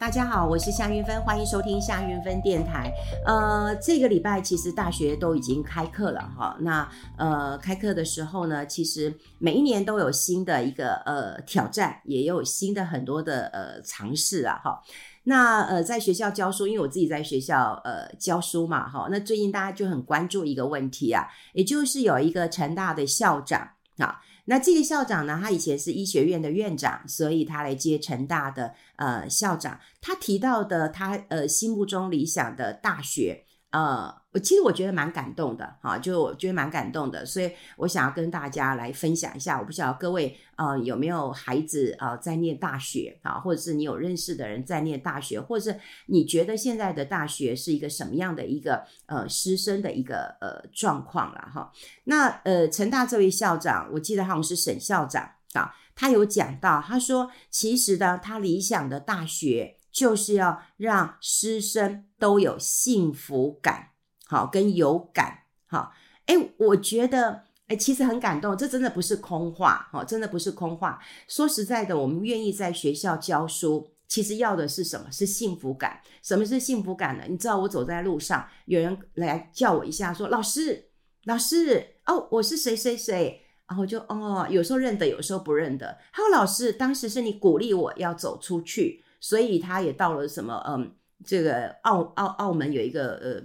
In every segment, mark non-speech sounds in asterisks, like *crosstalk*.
大家好，我是夏韵芬，欢迎收听夏韵芬电台。呃，这个礼拜其实大学都已经开课了哈。那呃，开课的时候呢，其实每一年都有新的一个呃挑战，也有新的很多的呃尝试啊哈。那呃，在学校教书，因为我自己在学校呃教书嘛哈。那最近大家就很关注一个问题啊，也就是有一个成大的校长啊。那这个校长呢，他以前是医学院的院长，所以他来接成大的呃校长。他提到的他呃心目中理想的大学，呃。我其实我觉得蛮感动的，哈，就我觉得蛮感动的，所以我想要跟大家来分享一下。我不晓得各位呃有没有孩子啊、呃、在念大学啊，或者是你有认识的人在念大学，或者是你觉得现在的大学是一个什么样的一个呃师生的一个呃状况了哈？那呃成大这位校长，我记得好像是沈校长啊，他有讲到，他说其实呢，他理想的大学就是要让师生都有幸福感。好，跟有感，好，哎，我觉得，哎，其实很感动，这真的不是空话，哈，真的不是空话。说实在的，我们愿意在学校教书，其实要的是什么？是幸福感。什么是幸福感呢？你知道，我走在路上，有人来叫我一下，说：“老师，老师，哦，我是谁谁谁。”然后就哦，有时候认得，有时候不认得。还有老师，当时是你鼓励我要走出去，所以他也到了什么，嗯，这个澳澳澳门有一个呃。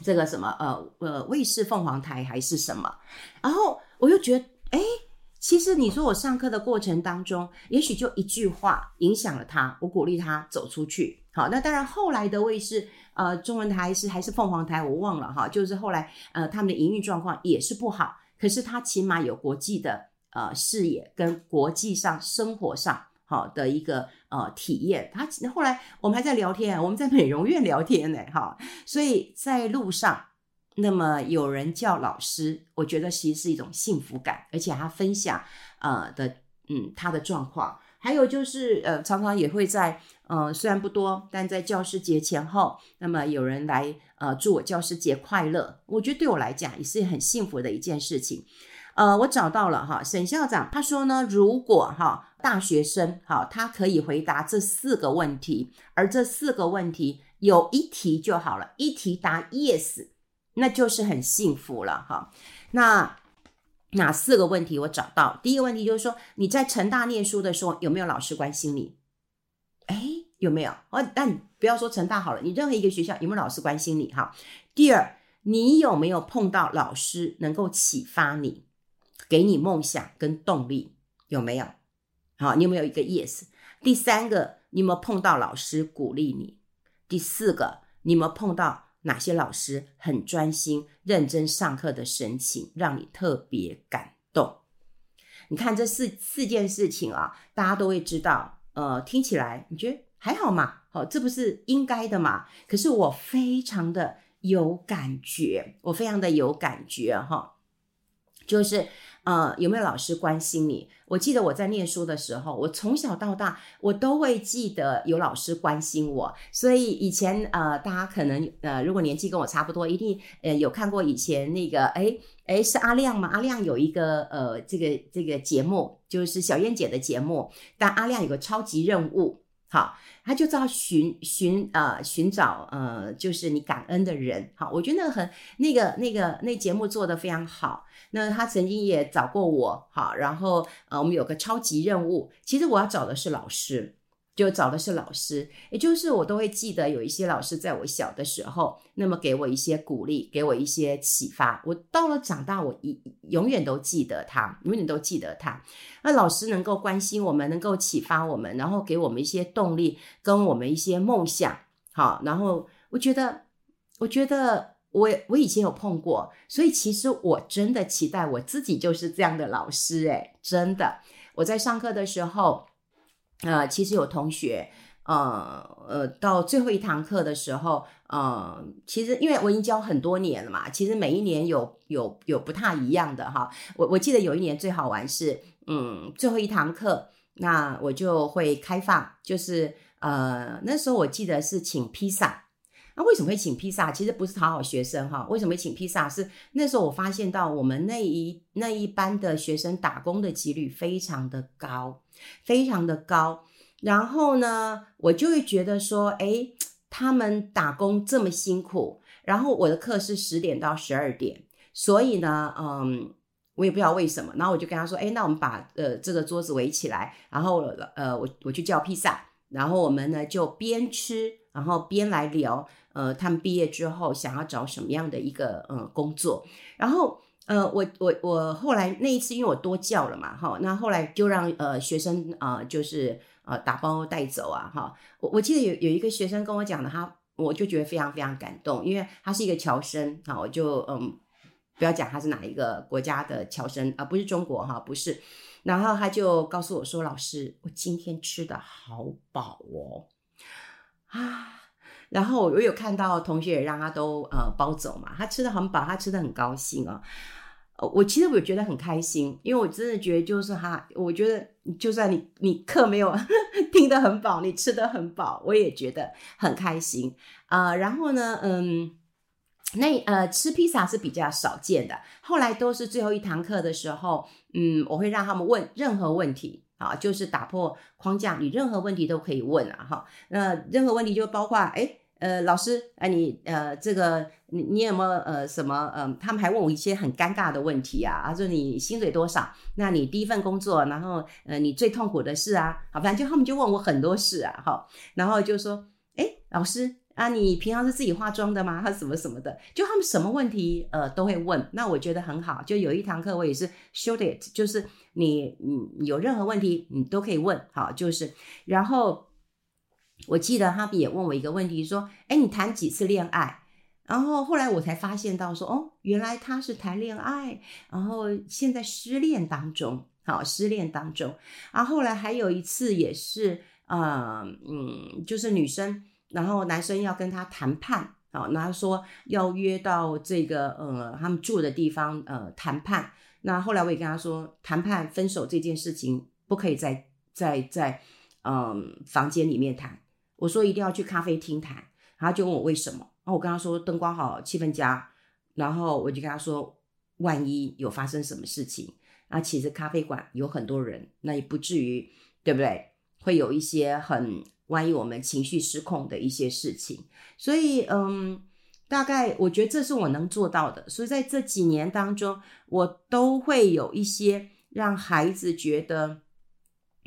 这个什么呃呃卫视凤凰台还是什么？然后我又觉得，哎，其实你说我上课的过程当中，也许就一句话影响了他，我鼓励他走出去。好，那当然后来的卫视呃中文台是还是凤凰台，我忘了哈。就是后来呃他们的营运状况也是不好，可是他起码有国际的呃视野跟国际上生活上。好的一个呃体验，他后来我们还在聊天，我们在美容院聊天呢，哈，所以在路上，那么有人叫老师，我觉得其实是一种幸福感，而且他分享呃的嗯他的状况，还有就是呃常常也会在呃虽然不多，但在教师节前后，那么有人来呃祝我教师节快乐，我觉得对我来讲也是很幸福的一件事情。呃，我找到了哈，沈校长他说呢，如果哈大学生哈他可以回答这四个问题，而这四个问题有一题就好了，一题答 yes，那就是很幸福了哈。那哪四个问题我找到？第一个问题就是说你在成大念书的时候有没有老师关心你？哎，有没有？哦，但不要说成大好了，你任何一个学校有没有老师关心你？哈。第二，你有没有碰到老师能够启发你？给你梦想跟动力有没有？好，你有没有一个 yes？第三个，你有没有碰到老师鼓励你？第四个，你有没有碰到哪些老师很专心、认真上课的神情，让你特别感动？你看这四四件事情啊，大家都会知道。呃，听起来你觉得还好嘛？好，这不是应该的嘛？可是我非常的有感觉，我非常的有感觉哈。就是，呃，有没有老师关心你？我记得我在念书的时候，我从小到大，我都会记得有老师关心我。所以以前，呃，大家可能，呃，如果年纪跟我差不多，一定，呃，有看过以前那个，哎，哎，是阿亮吗？阿亮有一个，呃，这个这个节目，就是小燕姐的节目，但阿亮有个超级任务。好，他就知道寻寻呃寻找呃，就是你感恩的人。好，我觉得很那个那个那节目做的非常好。那他曾经也找过我，好，然后呃，我们有个超级任务。其实我要找的是老师。就找的是老师，也就是我都会记得有一些老师在我小的时候，那么给我一些鼓励，给我一些启发。我到了长大，我一永远都记得他，永远都记得他。那老师能够关心我们，能够启发我们，然后给我们一些动力，跟我们一些梦想。好，然后我觉得，我觉得我我以前有碰过，所以其实我真的期待我自己就是这样的老师。诶，真的，我在上课的时候。呃，其实有同学，呃呃，到最后一堂课的时候，呃，其实因为我已经教很多年了嘛，其实每一年有有有不太一样的哈。我我记得有一年最好玩是，嗯，最后一堂课，那我就会开放，就是呃，那时候我记得是请披萨。那为什么会请披萨？其实不是讨好学生哈。为什么会请披萨？是那时候我发现到我们那一那一班的学生打工的几率非常的高，非常的高。然后呢，我就会觉得说，诶，他们打工这么辛苦，然后我的课是十点到十二点，所以呢，嗯，我也不知道为什么，然后我就跟他说，诶，那我们把呃这个桌子围起来，然后呃我我去叫披萨，然后我们呢就边吃，然后边来聊，呃，他们毕业之后想要找什么样的一个呃工作，然后。呃，我我我后来那一次，因为我多叫了嘛，哈，那后来就让呃学生啊、就是呃打包带走啊，哈。我我记得有有一个学生跟我讲的，他我就觉得非常非常感动，因为他是一个侨生，哈，我就嗯不要讲他是哪一个国家的侨生啊，不是中国哈，不是。然后他就告诉我说：“老师，我今天吃的好饱哦，啊。”然后我有看到同学也让他都呃包走嘛，他吃的很饱，他吃的很高兴啊哦。我其实我觉得很开心，因为我真的觉得就是哈，我觉得就算你你课没有 *laughs* 听得很饱，你吃得很饱，我也觉得很开心啊、然后呢，嗯，那呃吃披萨是比较少见的。后来都是最后一堂课的时候，嗯，我会让他们问任何问题啊，就是打破框架，你任何问题都可以问啊，哈。那任何问题就包括哎。呃，老师，哎、你呃，这个你你有没有呃什么呃，他们还问我一些很尴尬的问题啊，他说你薪水多少？那你第一份工作，然后呃，你最痛苦的事啊，好，反正就他们就问我很多事啊，哈，然后就说，哎，老师啊，你平常是自己化妆的吗？他 *laughs* 什么什么的，就他们什么问题呃都会问，那我觉得很好，就有一堂课我也是 show it，就是你你有任何问题你都可以问，好，就是然后。我记得他们也问我一个问题，说：“哎，你谈几次恋爱？”然后后来我才发现到说：“哦，原来他是谈恋爱，然后现在失恋当中，好，失恋当中。然后后来还有一次也是，呃，嗯，就是女生，然后男生要跟他谈判，好，然后说要约到这个呃他们住的地方，呃，谈判。那后来我也跟他说，谈判分手这件事情不可以在在在嗯、房间里面谈。”我说一定要去咖啡厅谈，然后就问我为什么，然后我跟他说灯光好，气氛佳，然后我就跟他说，万一有发生什么事情，那其实咖啡馆有很多人，那也不至于，对不对？会有一些很万一我们情绪失控的一些事情，所以嗯，大概我觉得这是我能做到的，所以在这几年当中，我都会有一些让孩子觉得。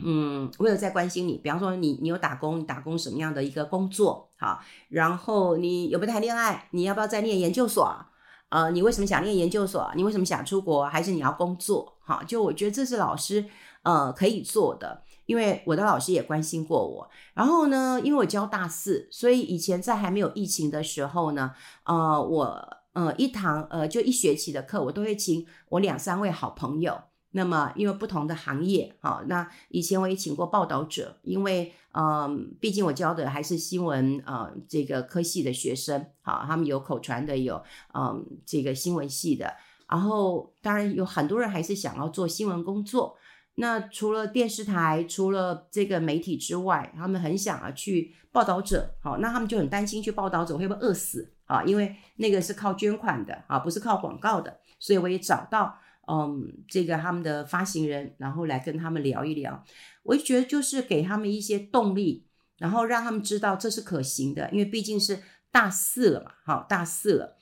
嗯，我有在关心你，比方说你你有打工，你打工什么样的一个工作？好，然后你有没有谈恋爱？你要不要再念研究所？呃，你为什么想念研究所？你为什么想出国？还是你要工作？哈，就我觉得这是老师呃可以做的，因为我的老师也关心过我。然后呢，因为我教大四，所以以前在还没有疫情的时候呢，呃，我呃一堂呃就一学期的课，我都会请我两三位好朋友。那么，因为不同的行业，好，那以前我也请过报道者，因为，嗯，毕竟我教的还是新闻，呃，这个科系的学生，好，他们有口传的，有，嗯，这个新闻系的，然后当然有很多人还是想要做新闻工作。那除了电视台，除了这个媒体之外，他们很想要去报道者，好，那他们就很担心去报道者会不会饿死啊？因为那个是靠捐款的啊，不是靠广告的，所以我也找到。嗯，这个他们的发行人，然后来跟他们聊一聊，我就觉得就是给他们一些动力，然后让他们知道这是可行的，因为毕竟是大四了嘛，好，大四了。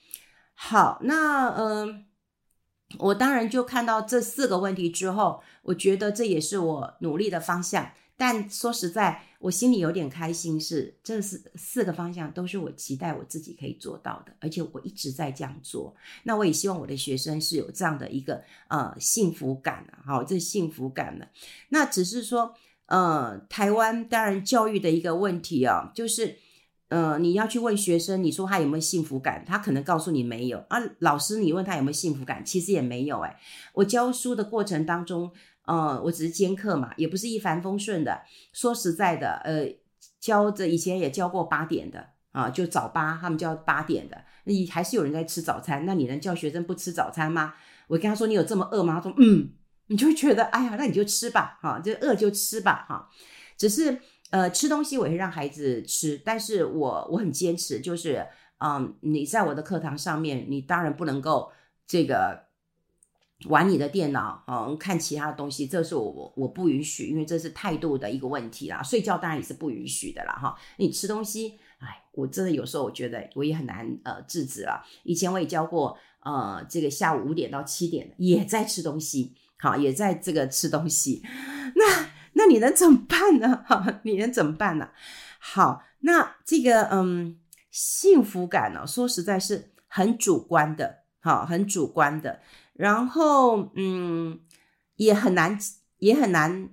好，那嗯，我当然就看到这四个问题之后，我觉得这也是我努力的方向。但说实在，我心里有点开心是，是这四四个方向都是我期待我自己可以做到的，而且我一直在这样做。那我也希望我的学生是有这样的一个呃幸福感啊，好，这幸福感的。那只是说，呃，台湾当然教育的一个问题啊，就是呃，你要去问学生，你说他有没有幸福感，他可能告诉你没有啊。老师，你问他有没有幸福感，其实也没有哎。我教书的过程当中。嗯，我只是兼课嘛，也不是一帆风顺的。说实在的，呃，教着以前也教过八点的啊，就早八，他们教八点的，你还是有人在吃早餐，那你能叫学生不吃早餐吗？我跟他说，你有这么饿吗？他说，嗯，你就觉得，哎呀，那你就吃吧，哈，就饿就吃吧，哈。只是呃，吃东西我会让孩子吃，但是我我很坚持，就是嗯，你在我的课堂上面，你当然不能够这个。玩你的电脑，嗯，看其他的东西，这是我我我不允许，因为这是态度的一个问题啦。睡觉当然也是不允许的啦，哈。你吃东西，哎，我真的有时候我觉得我也很难呃制止了。以前我也教过，呃，这个下午五点到七点也在吃东西，好，也在这个吃东西。那那你能怎么办呢？哈，*laughs* 你能怎么办呢？好，那这个嗯，幸福感呢，说实在是很主观的，好，很主观的。然后，嗯，也很难，也很难，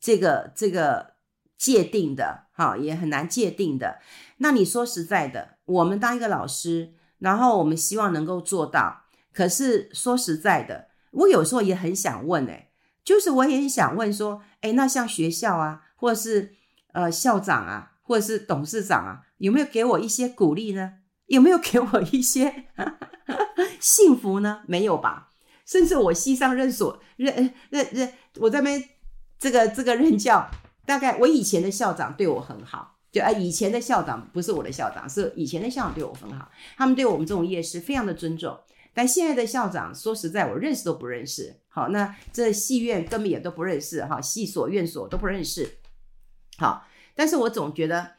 这个这个界定的，哈，也很难界定的。那你说实在的，我们当一个老师，然后我们希望能够做到。可是说实在的，我有时候也很想问，哎，就是我也很想问说，哎，那像学校啊，或者是呃校长啊，或者是董事长啊，有没有给我一些鼓励呢？有没有给我一些 *laughs* 幸福呢？没有吧？甚至我系上任所任任任，我在那边这个这个任教，大概我以前的校长对我很好，就啊以前的校长不是我的校长，是以前的校长对我很好，他们对我们这种业师非常的尊重。但现在的校长说实在，我认识都不认识。好，那这系院根本也都不认识哈，系所院所都不认识。好，但是我总觉得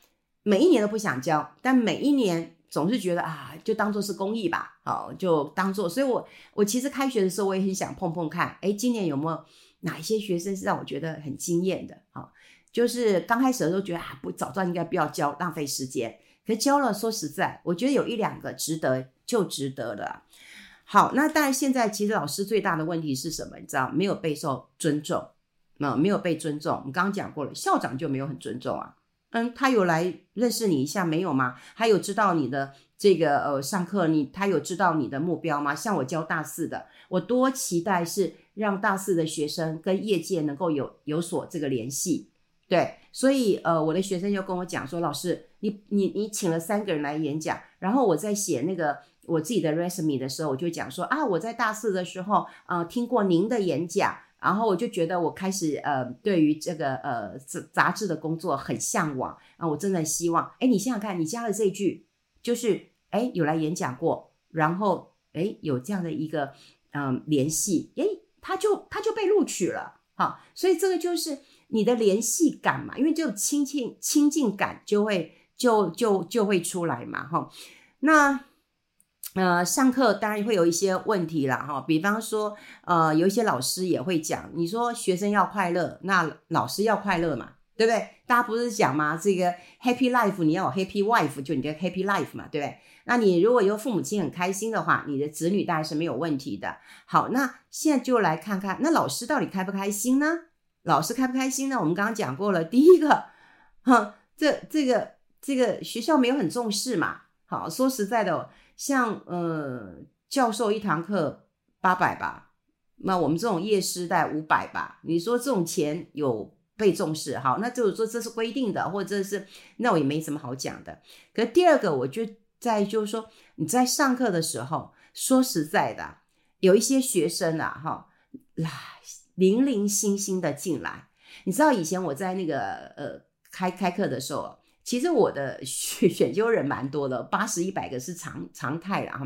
每一年都不想教，但每一年。总是觉得啊，就当做是公益吧，好，就当做。所以我我其实开学的时候，我也很想碰碰看，诶，今年有没有哪一些学生是让我觉得很惊艳的？好，就是刚开始的时候觉得啊，不早知道应该不要教，浪费时间。可教了，说实在，我觉得有一两个值得就值得了。好，那当然现在其实老师最大的问题是什么？你知道，没有备受尊重，啊，没有被尊重。我们刚刚讲过了，校长就没有很尊重啊。嗯，他有来认识你一下没有吗？他有知道你的这个呃上课你他有知道你的目标吗？像我教大四的，我多期待是让大四的学生跟业界能够有有所这个联系，对，所以呃我的学生就跟我讲说，老师你你你请了三个人来演讲，然后我在写那个我自己的 resume 的时候，我就讲说啊我在大四的时候呃听过您的演讲。然后我就觉得我开始呃，对于这个呃杂杂志的工作很向往啊，我真的希望，哎，你想想看，你加了这句，就是哎有来演讲过，然后哎有这样的一个嗯、呃、联系，哎他就他就被录取了，好，所以这个就是你的联系感嘛，因为这种亲近亲近感就会就就就会出来嘛，哈，那。呃，上课当然会有一些问题啦，哈，比方说，呃，有一些老师也会讲，你说学生要快乐，那老师要快乐嘛，对不对？大家不是讲吗？这个 happy life，你要有 happy wife，就你的 happy life 嘛，对不对？那你如果有父母亲很开心的话，你的子女当然是没有问题的。好，那现在就来看看，那老师到底开不开心呢？老师开不开心呢？我们刚刚讲过了，第一个，*laughs* 哼，这这个这个学校没有很重视嘛。好，说实在的。像呃教授一堂课八百吧，那我们这种业师带五百吧。你说这种钱有被重视？好，那就是说这是规定的，或者是那我也没什么好讲的。可第二个，我就在就是说你在上课的时候，说实在的，有一些学生啊，哈，来零零星星的进来。你知道以前我在那个呃开开课的时候。其实我的选 *laughs* 选修人蛮多的，八十一百个是常常态啦。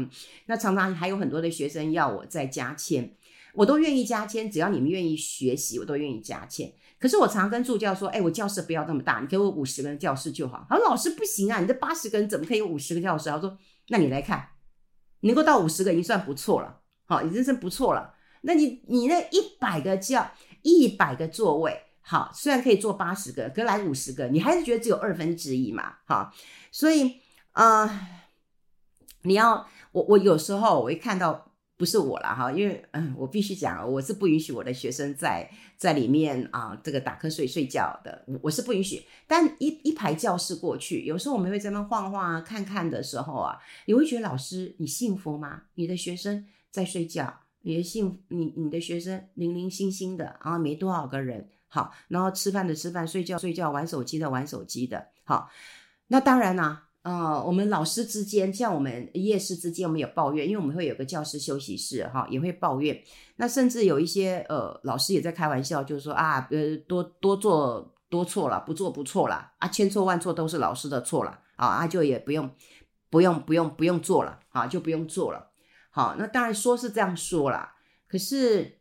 那常常还有很多的学生要我再加签，我都愿意加签，只要你们愿意学习，我都愿意加签。可是我常跟助教说，哎，我教室不要那么大，你给我五十个人教室就好。他说老师不行啊，你这八十个人怎么可以有五十个教室？他说，那你来看，能够到五十个已经算不错了，好，已经是不错了。那你你那一百个教一百个座位。好，虽然可以做八十个，可来五十个，你还是觉得只有二分之一嘛？好，所以啊、呃，你要我我有时候我会看到不是我了哈，因为嗯，我必须讲，我是不允许我的学生在在里面啊、这个打瞌睡睡觉的，我是不允许。但一一排教室过去，有时候我们会在那晃晃啊，看看的时候啊，你会觉得老师你幸福吗？你的学生在睡觉，你的幸你你的学生零零星星的啊，没多少个人。好，然后吃饭的吃饭，睡觉睡觉，玩手机的玩手机的。好，那当然啦，呃，我们老师之间，像我们夜师之间，我们有抱怨，因为我们会有个教师休息室，哈，也会抱怨。那甚至有一些呃老师也在开玩笑，就是说啊，呃，多多做多错了，不做不错了啊，千错万错都是老师的错了啊，啊，就也不用不用不用不用做了啊，就不用做了。好，那当然说是这样说啦。可是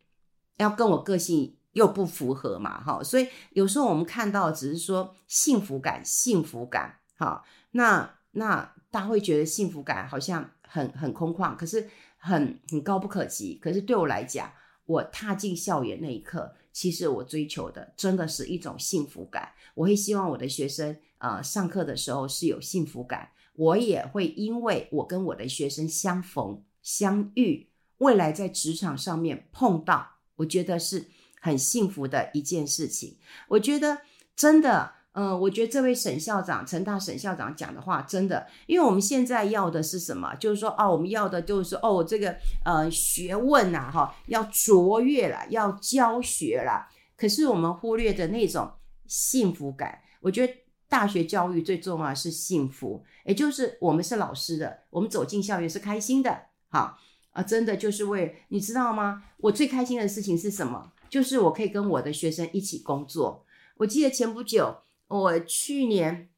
要跟我个性又不符合嘛，哈，所以有时候我们看到只是说幸福感，幸福感，哈，那那大家会觉得幸福感好像很很空旷，可是很很高不可及。可是对我来讲，我踏进校园那一刻，其实我追求的真的是一种幸福感。我会希望我的学生，呃，上课的时候是有幸福感。我也会因为我跟我的学生相逢相遇，未来在职场上面碰到，我觉得是很幸福的一件事情。我觉得真的，嗯、我觉得这位沈校长，成大沈校长讲的话真的，因为我们现在要的是什么？就是说，哦，我们要的就是哦，这个呃学问呐，哈，要卓越了，要教学了。可是我们忽略的那种幸福感，我觉得。大学教育最重要是幸福，也就是我们是老师的，我们走进校园是开心的，好啊，真的就是为你知道吗？我最开心的事情是什么？就是我可以跟我的学生一起工作。我记得前不久，我去年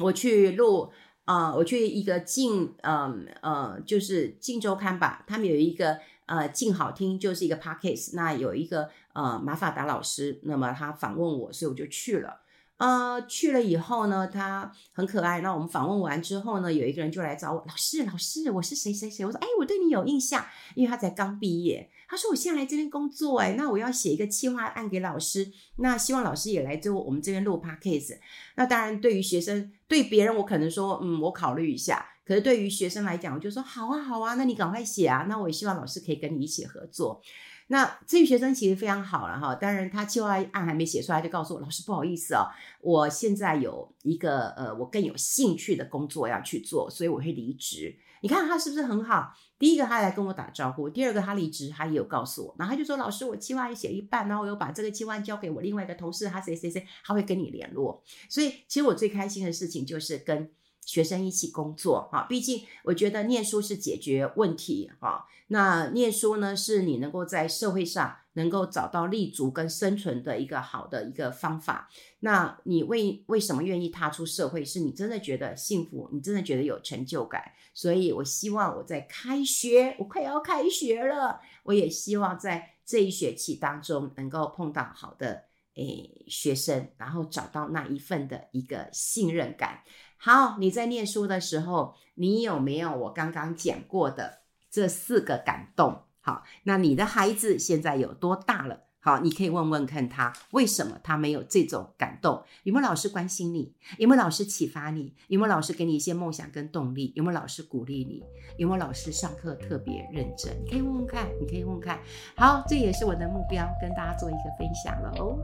我去录啊、我去一个镜，嗯呃，呃，就是镜周刊吧，他们有一个呃镜好听，就是一个 podcast，那有一个呃马法达老师，那么他访问我，所以我就去了。呃，去了以后呢，他很可爱。那我们访问完之后呢，有一个人就来找我，老师，老师，我是谁谁谁。我说，哎，我对你有印象，因为他才刚毕业。他说，我现在来这边工作，哎，那我要写一个企划案给老师，那希望老师也来做我们这边录 podcast。那当然，对于学生，对别人我可能说，嗯，我考虑一下。可是对于学生来讲，我就说，好啊，好啊，那你赶快写啊。那我也希望老师可以跟你一起合作。那这位学生其实非常好了哈，当然他计划案还没写出来，就告诉我老师不好意思哦，我现在有一个呃我更有兴趣的工作要去做，所以我会离职。你看他是不是很好？第一个他来跟我打招呼，第二个他离职他也有告诉我，然后他就说老师我计划也写一半，然后我又把这个计划交给我另外一个同事，他谁谁谁他会跟你联络。所以其实我最开心的事情就是跟。学生一起工作，哈，毕竟我觉得念书是解决问题，哈，那念书呢是你能够在社会上能够找到立足跟生存的一个好的一个方法。那你为为什么愿意踏出社会？是你真的觉得幸福，你真的觉得有成就感。所以我希望我在开学，我快要开学了，我也希望在这一学期当中能够碰到好的诶学生，然后找到那一份的一个信任感。好，你在念书的时候，你有没有我刚刚讲过的这四个感动？好，那你的孩子现在有多大了？好，你可以问问看他为什么他没有这种感动？有没有老师关心你？有没有老师启发你？有没有老师给你一些梦想跟动力？有没有老师鼓励你？有没有老师上课特别认真？你可以问问看，你可以问问看。好，这也是我的目标，跟大家做一个分享了哦。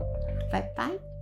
拜拜。